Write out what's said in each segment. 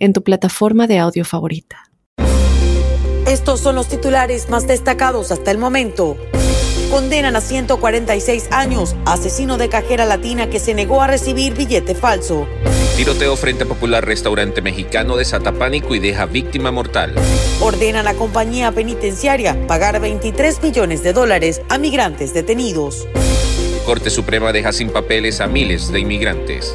en tu plataforma de audio favorita. Estos son los titulares más destacados hasta el momento. Condenan a 146 años asesino de cajera latina que se negó a recibir billete falso. Tiroteo frente a popular restaurante mexicano desata pánico y deja víctima mortal. Ordena a la compañía penitenciaria pagar 23 millones de dólares a migrantes detenidos. Corte Suprema deja sin papeles a miles de inmigrantes.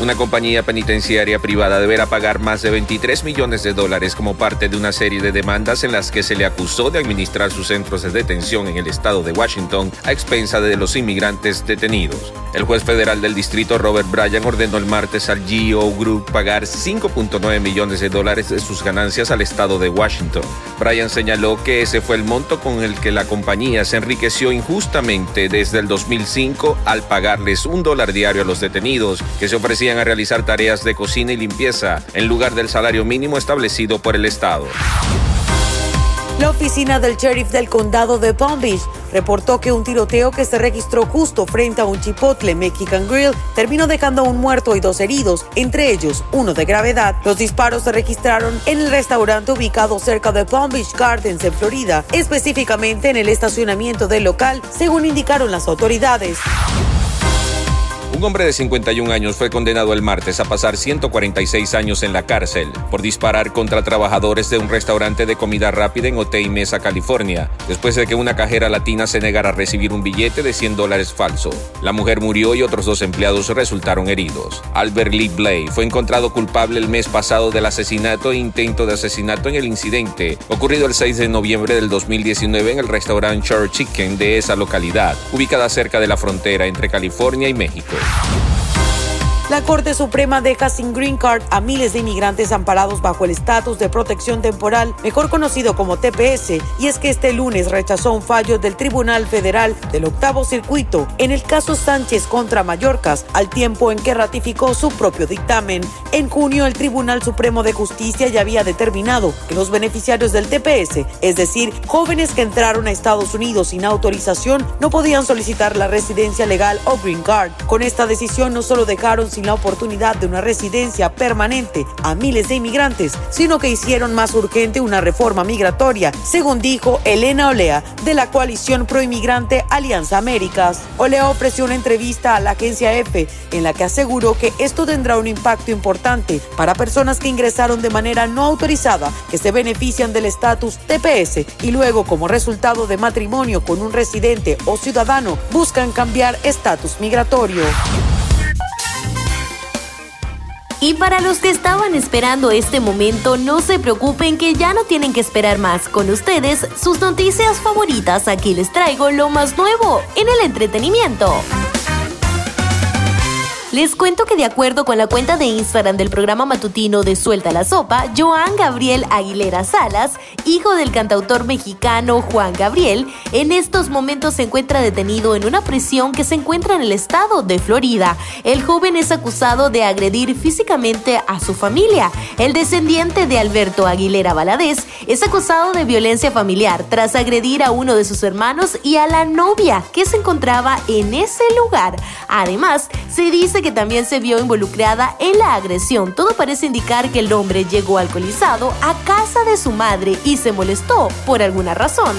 Una compañía penitenciaria privada deberá pagar más de 23 millones de dólares como parte de una serie de demandas en las que se le acusó de administrar sus centros de detención en el estado de Washington a expensa de los inmigrantes detenidos. El juez federal del distrito Robert Bryan ordenó el martes al GEO Group pagar 5.9 millones de dólares de sus ganancias al estado de Washington. Bryan señaló que ese fue el monto con el que la compañía se enriqueció injustamente desde el 2005 al pagarles un dólar diario a los detenidos que se ofrecían a realizar tareas de cocina y limpieza en lugar del salario mínimo establecido por el Estado. La oficina del sheriff del condado de Palm Beach reportó que un tiroteo que se registró justo frente a un Chipotle Mexican Grill terminó dejando un muerto y dos heridos, entre ellos uno de gravedad. Los disparos se registraron en el restaurante ubicado cerca de Palm Beach Gardens en Florida, específicamente en el estacionamiento del local, según indicaron las autoridades. Un hombre de 51 años fue condenado el martes a pasar 146 años en la cárcel por disparar contra trabajadores de un restaurante de comida rápida en Otay Mesa, California, después de que una cajera latina se negara a recibir un billete de 100 dólares falso. La mujer murió y otros dos empleados resultaron heridos. Albert Lee Blay fue encontrado culpable el mes pasado del asesinato e intento de asesinato en el incidente ocurrido el 6 de noviembre del 2019 en el restaurante Church Chicken de esa localidad, ubicada cerca de la frontera entre California y México. Yeah. La Corte Suprema deja sin green card a miles de inmigrantes amparados bajo el estatus de protección temporal, mejor conocido como TPS, y es que este lunes rechazó un fallo del Tribunal Federal del Octavo Circuito en el caso Sánchez contra Mallorcas, al tiempo en que ratificó su propio dictamen. En junio, el Tribunal Supremo de Justicia ya había determinado que los beneficiarios del TPS, es decir, jóvenes que entraron a Estados Unidos sin autorización, no podían solicitar la residencia legal o green card. Con esta decisión no solo dejaron la oportunidad de una residencia permanente a miles de inmigrantes, sino que hicieron más urgente una reforma migratoria, según dijo Elena Olea de la coalición proinmigrante Alianza Américas. Olea ofreció una entrevista a la agencia EFE en la que aseguró que esto tendrá un impacto importante para personas que ingresaron de manera no autorizada, que se benefician del estatus TPS y luego como resultado de matrimonio con un residente o ciudadano buscan cambiar estatus migratorio. Y para los que estaban esperando este momento, no se preocupen que ya no tienen que esperar más. Con ustedes, sus noticias favoritas, aquí les traigo lo más nuevo en el entretenimiento. Les cuento que de acuerdo con la cuenta de Instagram del programa matutino de Suelta la Sopa, Joan Gabriel Aguilera Salas, hijo del cantautor mexicano Juan Gabriel, en estos momentos se encuentra detenido en una prisión que se encuentra en el estado de Florida. El joven es acusado de agredir físicamente a su familia. El descendiente de Alberto Aguilera Valadez es acusado de violencia familiar tras agredir a uno de sus hermanos y a la novia que se encontraba en ese lugar. Además, se dice que también se vio involucrada en la agresión. Todo parece indicar que el hombre llegó alcoholizado a casa de su madre y se molestó por alguna razón.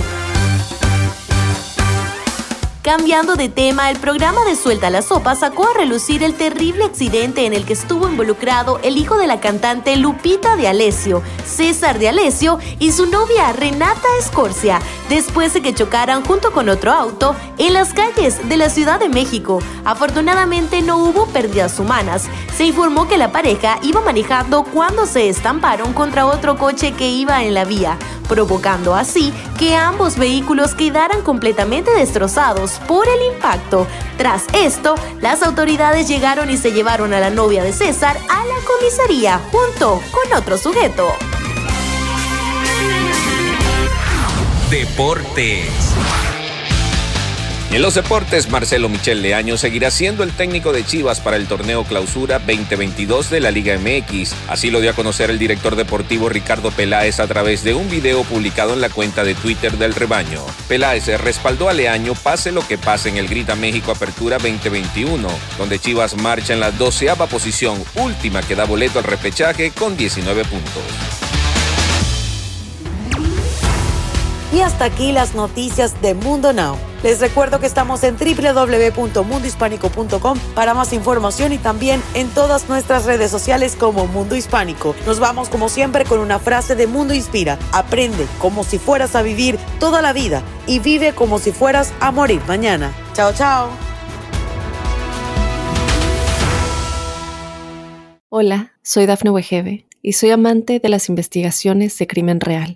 Cambiando de tema, el programa de Suelta la Sopa sacó a relucir el terrible accidente en el que estuvo involucrado el hijo de la cantante Lupita de Alessio, César de Alessio, y su novia Renata Escorcia, después de que chocaran junto con otro auto en las calles de la Ciudad de México. Afortunadamente no hubo pérdidas humanas. Se informó que la pareja iba manejando cuando se estamparon contra otro coche que iba en la vía provocando así que ambos vehículos quedaran completamente destrozados por el impacto. Tras esto, las autoridades llegaron y se llevaron a la novia de César a la comisaría junto con otro sujeto. Deportes. En los deportes, Marcelo Michel Leaño seguirá siendo el técnico de Chivas para el torneo Clausura 2022 de la Liga MX. Así lo dio a conocer el director deportivo Ricardo Peláez a través de un video publicado en la cuenta de Twitter del rebaño. Peláez respaldó a Leaño pase lo que pase en el Grita México Apertura 2021, donde Chivas marcha en la doceava posición, última que da boleto al repechaje con 19 puntos. Y hasta aquí las noticias de Mundo Now. Les recuerdo que estamos en www.mundohispánico.com para más información y también en todas nuestras redes sociales como Mundo Hispánico. Nos vamos como siempre con una frase de Mundo Inspira. Aprende como si fueras a vivir toda la vida y vive como si fueras a morir mañana. Chao, chao. Hola, soy Dafne Wegebe y soy amante de las investigaciones de crimen real.